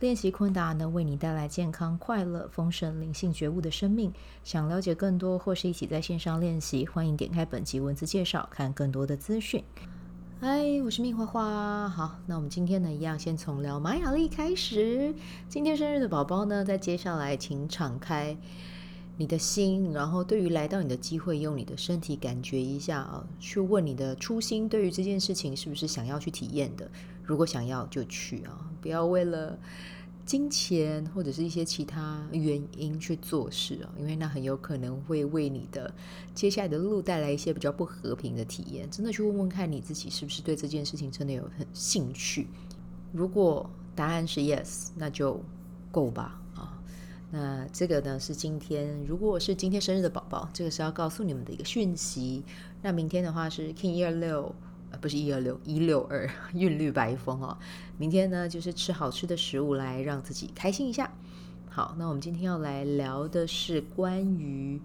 练习昆达能为你带来健康、快乐、丰盛、灵性觉悟的生命。想了解更多或是一起在线上练习，欢迎点开本集文字介绍，看更多的资讯。嗨，我是命花花。好，那我们今天呢，一样先从聊马雅历开始。今天生日的宝宝呢，在接下来请敞开你的心，然后对于来到你的机会，用你的身体感觉一下啊，去问你的初心，对于这件事情是不是想要去体验的？如果想要就去啊，不要为了。金钱或者是一些其他原因去做事啊，因为那很有可能会为你的接下来的路带来一些比较不和平的体验。真的去问问看你自己是不是对这件事情真的有很兴趣。如果答案是 yes，那就够吧。那这个呢是今天，如果是今天生日的宝宝，这个是要告诉你们的一个讯息。那明天的话是 King 一二六。不是一二六一六二 韵律白风哦，明天呢就是吃好吃的食物来让自己开心一下。好，那我们今天要来聊的是关于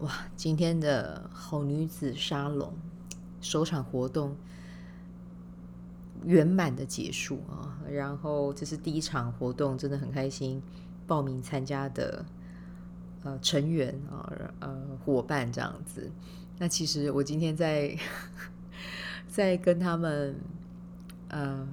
哇，今天的好女子沙龙首场活动圆满的结束啊，然后这是第一场活动，真的很开心，报名参加的呃成员啊呃伙伴这样子。那其实我今天在。在跟他们，呃，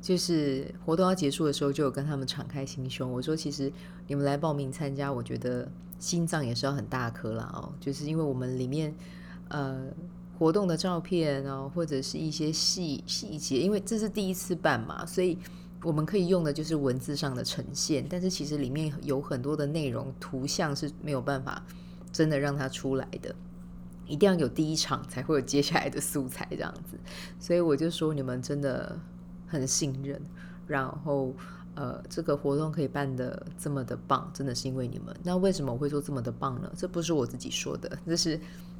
就是活动要结束的时候，就有跟他们敞开心胸。我说，其实你们来报名参加，我觉得心脏也是要很大颗啦哦。就是因为我们里面，呃，活动的照片哦，或者是一些细细节，因为这是第一次办嘛，所以我们可以用的就是文字上的呈现。但是其实里面有很多的内容、图像是没有办法真的让它出来的。一定要有第一场，才会有接下来的素材这样子，所以我就说你们真的很信任，然后呃，这个活动可以办得这么的棒，真的是因为你们。那为什么我会说这么的棒呢？这不是我自己说的，这是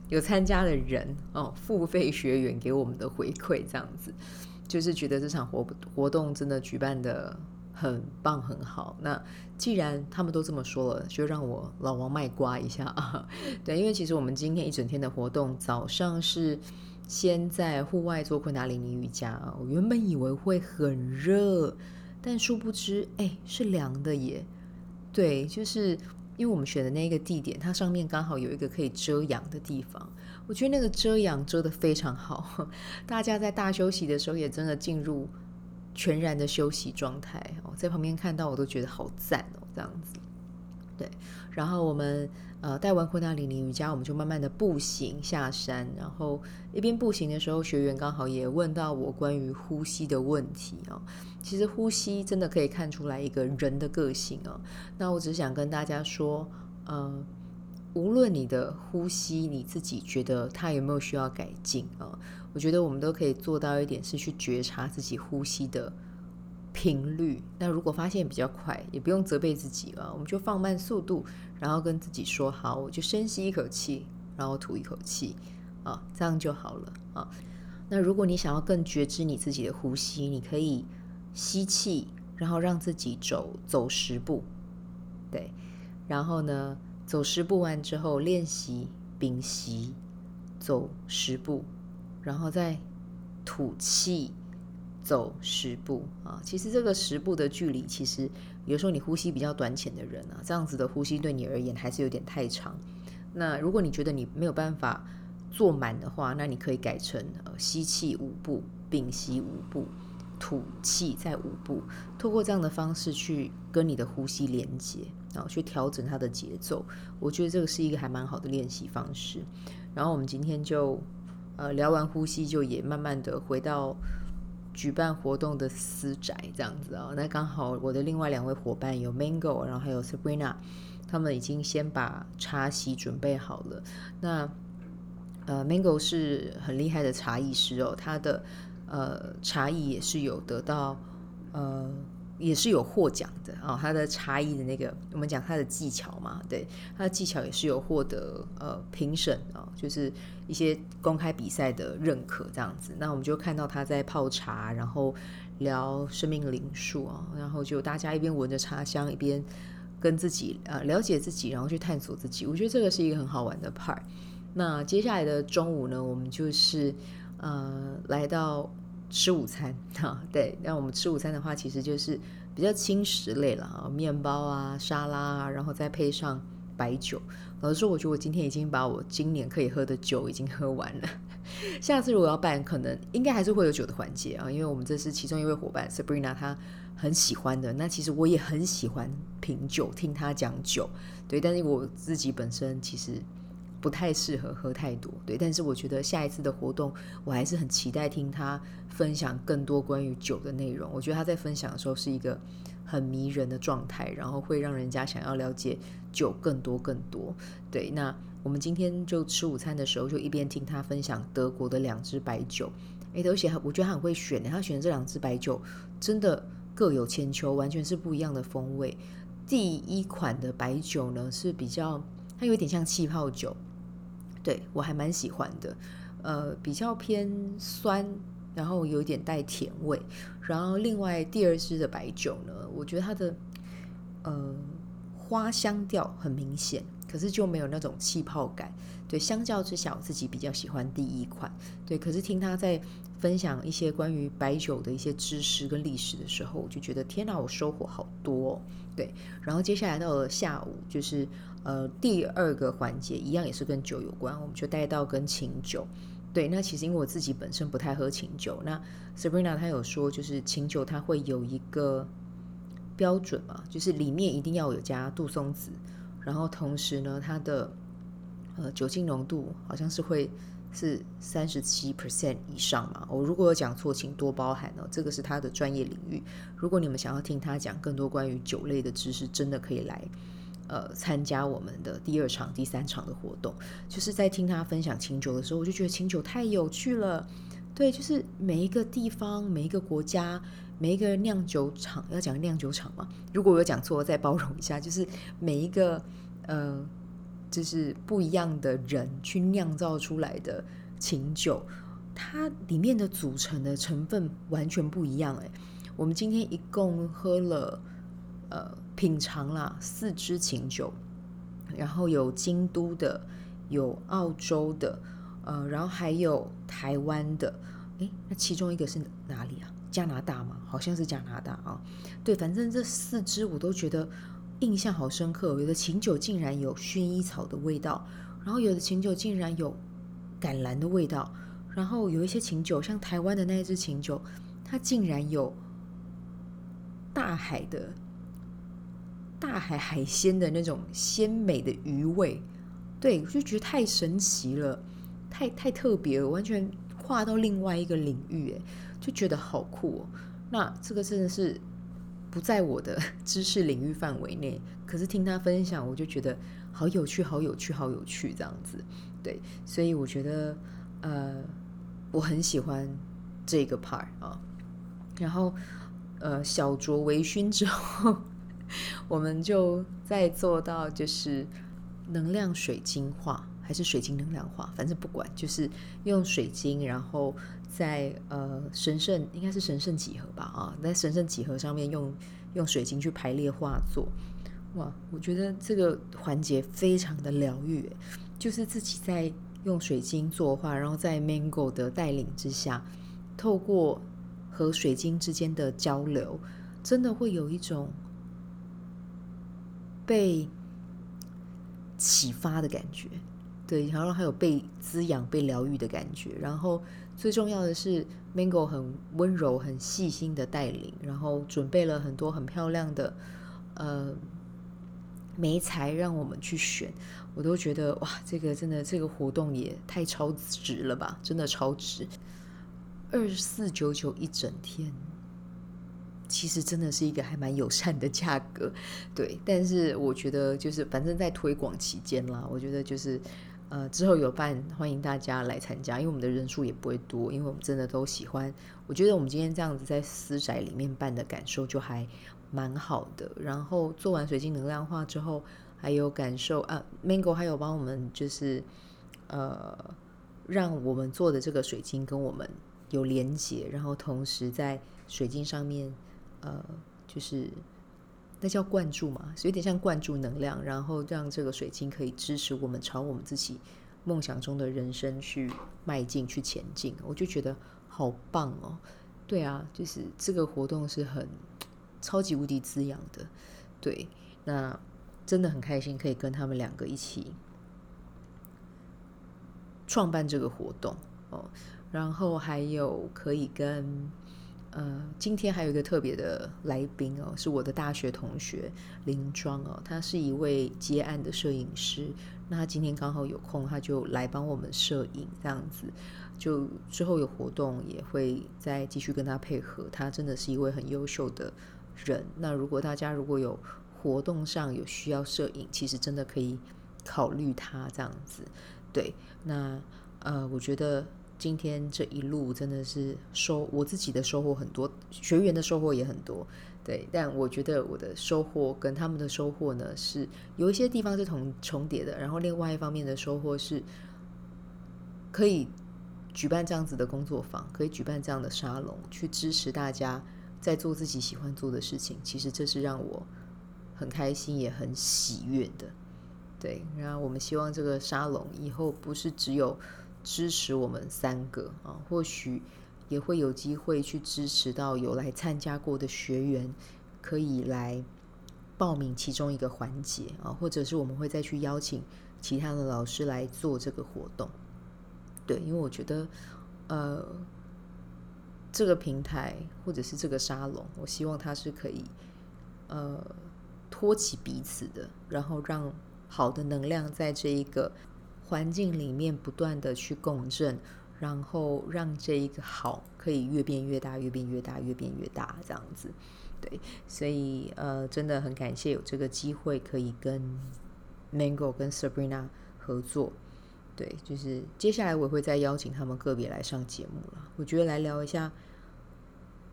有参加的人哦，付费学员给我们的回馈，这样子，就是觉得这场活活动真的举办的。很棒，很好。那既然他们都这么说了，就让我老王卖瓜一下啊。对，因为其实我们今天一整天的活动，早上是先在户外做昆达里尼瑜伽。我原本以为会很热，但殊不知，哎，是凉的耶。对，就是因为我们选的那个地点，它上面刚好有一个可以遮阳的地方。我觉得那个遮阳遮得非常好，大家在大休息的时候也真的进入。全然的休息状态哦，在旁边看到我都觉得好赞哦，这样子，对。然后我们呃带完昆达里尼瑜伽，我们就慢慢的步行下山。然后一边步行的时候，学员刚好也问到我关于呼吸的问题哦。其实呼吸真的可以看出来一个人的个性哦。那我只想跟大家说，呃，无论你的呼吸你自己觉得它有没有需要改进啊？我觉得我们都可以做到一点，是去觉察自己呼吸的频率。那如果发现比较快，也不用责备自己了，我们就放慢速度，然后跟自己说：“好，我就深吸一口气，然后吐一口气，啊，这样就好了啊。”那如果你想要更觉知你自己的呼吸，你可以吸气，然后让自己走走十步，对，然后呢，走十步完之后练习屏息，走十步。然后再吐气，走十步啊。其实这个十步的距离，其实有时候你呼吸比较短浅的人啊，这样子的呼吸对你而言还是有点太长。那如果你觉得你没有办法做满的话，那你可以改成呃吸气五步，屏息五步，吐气再五步。透过这样的方式去跟你的呼吸连接，然后去调整它的节奏。我觉得这个是一个还蛮好的练习方式。然后我们今天就。呃，聊完呼吸就也慢慢的回到举办活动的私宅这样子啊、哦。那刚好我的另外两位伙伴有 Mango，然后还有 Sabrina，他们已经先把茶席准备好了。那呃，Mango 是很厉害的茶艺师哦，他的呃茶艺也是有得到呃也是有获奖的啊、哦，他的茶艺的那个，我们讲他的技巧嘛，对，他的技巧也是有获得呃评审啊、哦，就是一些公开比赛的认可这样子。那我们就看到他在泡茶，然后聊生命灵数啊，然后就大家一边闻着茶香，一边跟自己呃了解自己，然后去探索自己。我觉得这个是一个很好玩的 part。那接下来的中午呢，我们就是呃来到。吃午餐 哈，对，那我们吃午餐的话，其实就是比较轻食类了啊，面包啊、沙拉啊，然后再配上白酒。老实说，我觉得我今天已经把我今年可以喝的酒已经喝完了。下次如果要办，可能应该还是会有酒的环节啊，因为我们这是其中一位伙伴 Sabrina，她很喜欢的。那其实我也很喜欢品酒，听她讲酒，对，但是我自己本身其实。不太适合喝太多，对。但是我觉得下一次的活动，我还是很期待听他分享更多关于酒的内容。我觉得他在分享的时候是一个很迷人的状态，然后会让人家想要了解酒更多更多。对，那我们今天就吃午餐的时候，就一边听他分享德国的两支白酒。哎，而且我觉得他很会选，他选的这两支白酒真的各有千秋，完全是不一样的风味。第一款的白酒呢是比较，它有点像气泡酒。对，我还蛮喜欢的，呃，比较偏酸，然后有点带甜味。然后另外第二支的白酒呢，我觉得它的呃花香调很明显，可是就没有那种气泡感。对，相较之下，我自己比较喜欢第一款。对，可是听他在分享一些关于白酒的一些知识跟历史的时候，我就觉得天哪，我收获好多。对，然后接下来到了下午，就是。呃，第二个环节一样也是跟酒有关，我们就带到跟琴酒。对，那其实因为我自己本身不太喝琴酒，那 Sabrina 她有说，就是琴酒它会有一个标准嘛，就是里面一定要有加杜松子，然后同时呢，它的呃酒精浓度好像是会是三十七 percent 以上嘛。我如果有讲错，请多包涵哦，这个是他的专业领域。如果你们想要听他讲更多关于酒类的知识，真的可以来。呃，参加我们的第二场、第三场的活动，就是在听他分享琴酒的时候，我就觉得琴酒太有趣了。对，就是每一个地方、每一个国家、每一个酿酒厂，要讲酿酒厂嘛。如果我有讲错，再包容一下。就是每一个呃，就是不一样的人去酿造出来的琴酒，它里面的组成的成分完全不一样。哎，我们今天一共喝了呃。品尝了四支琴酒，然后有京都的，有澳洲的，呃，然后还有台湾的。诶，那其中一个是哪里啊？加拿大吗？好像是加拿大啊。对，反正这四支我都觉得印象好深刻。有的琴酒竟然有薰衣草的味道，然后有的琴酒竟然有橄榄的味道，然后有一些琴酒，像台湾的那一支琴酒，它竟然有大海的。大海海鲜的那种鲜美的鱼味，对，我就觉得太神奇了，太太特别了，完全跨到另外一个领域，哎，就觉得好酷哦。那这个真的是不在我的知识领域范围内，可是听他分享，我就觉得好有趣，好有趣，好有趣，这样子，对，所以我觉得呃，我很喜欢这个 part 啊。然后呃，小酌微醺之后。我们就再做到，就是能量水晶化，还是水晶能量化，反正不管，就是用水晶，然后在呃神圣应该是神圣几何吧啊，在神圣几何上面用用水晶去排列画作，哇，我觉得这个环节非常的疗愈，就是自己在用水晶作画，然后在 Mango 的带领之下，透过和水晶之间的交流，真的会有一种。被启发的感觉，对，然后还有被滋养、被疗愈的感觉。然后最重要的是，Mango 很温柔、很细心的带领，然后准备了很多很漂亮的呃媒材让我们去选。我都觉得哇，这个真的这个活动也太超值了吧！真的超值，二四九九一整天。其实真的是一个还蛮友善的价格，对。但是我觉得就是反正在推广期间啦，我觉得就是呃，之后有办，欢迎大家来参加，因为我们的人数也不会多，因为我们真的都喜欢。我觉得我们今天这样子在私宅里面办的感受就还蛮好的。然后做完水晶能量化之后，还有感受啊，Mango 还有帮我们就是呃，让我们做的这个水晶跟我们有连接，然后同时在水晶上面呃，就是。那叫灌注嘛，所以有点像灌注能量，然后让这个水晶可以支持我们朝我们自己梦想中的人生去迈进、去前进。我就觉得好棒哦！对啊，就是这个活动是很超级无敌滋养的。对，那真的很开心可以跟他们两个一起创办这个活动哦，然后还有可以跟。呃，今天还有一个特别的来宾哦，是我的大学同学林庄哦，他是一位接案的摄影师。那他今天刚好有空，他就来帮我们摄影，这样子。就之后有活动也会再继续跟他配合。他真的是一位很优秀的人。那如果大家如果有活动上有需要摄影，其实真的可以考虑他这样子。对，那呃，我觉得。今天这一路真的是收我自己的收获很多，学员的收获也很多，对。但我觉得我的收获跟他们的收获呢，是有一些地方是重重叠的。然后另外一方面的收获是，可以举办这样子的工作坊，可以举办这样的沙龙，去支持大家在做自己喜欢做的事情。其实这是让我很开心也很喜悦的，对。然后我们希望这个沙龙以后不是只有。支持我们三个啊，或许也会有机会去支持到有来参加过的学员，可以来报名其中一个环节啊，或者是我们会再去邀请其他的老师来做这个活动。对，因为我觉得，呃，这个平台或者是这个沙龙，我希望它是可以呃托起彼此的，然后让好的能量在这一个。环境里面不断的去共振，然后让这一个好可以越变越大，越变越大，越变越大，这样子。对，所以呃，真的很感谢有这个机会可以跟 Mango 跟 Sabrina 合作。对，就是接下来我会再邀请他们个别来上节目了。我觉得来聊一下，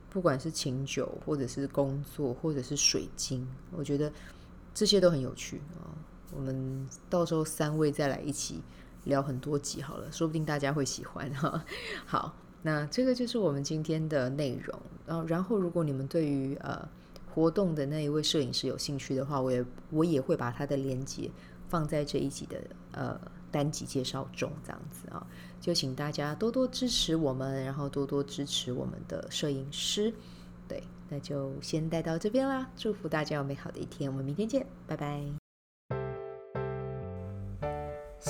不管是琴酒，或者是工作，或者是水晶，我觉得这些都很有趣啊。我们到时候三位再来一起聊很多集好了，说不定大家会喜欢哈。好，那这个就是我们今天的内容。然后，然后如果你们对于呃活动的那一位摄影师有兴趣的话，我也我也会把他的链接放在这一集的呃单集介绍中，这样子啊，就请大家多多支持我们，然后多多支持我们的摄影师。对，那就先带到这边啦，祝福大家有美好的一天，我们明天见，拜拜。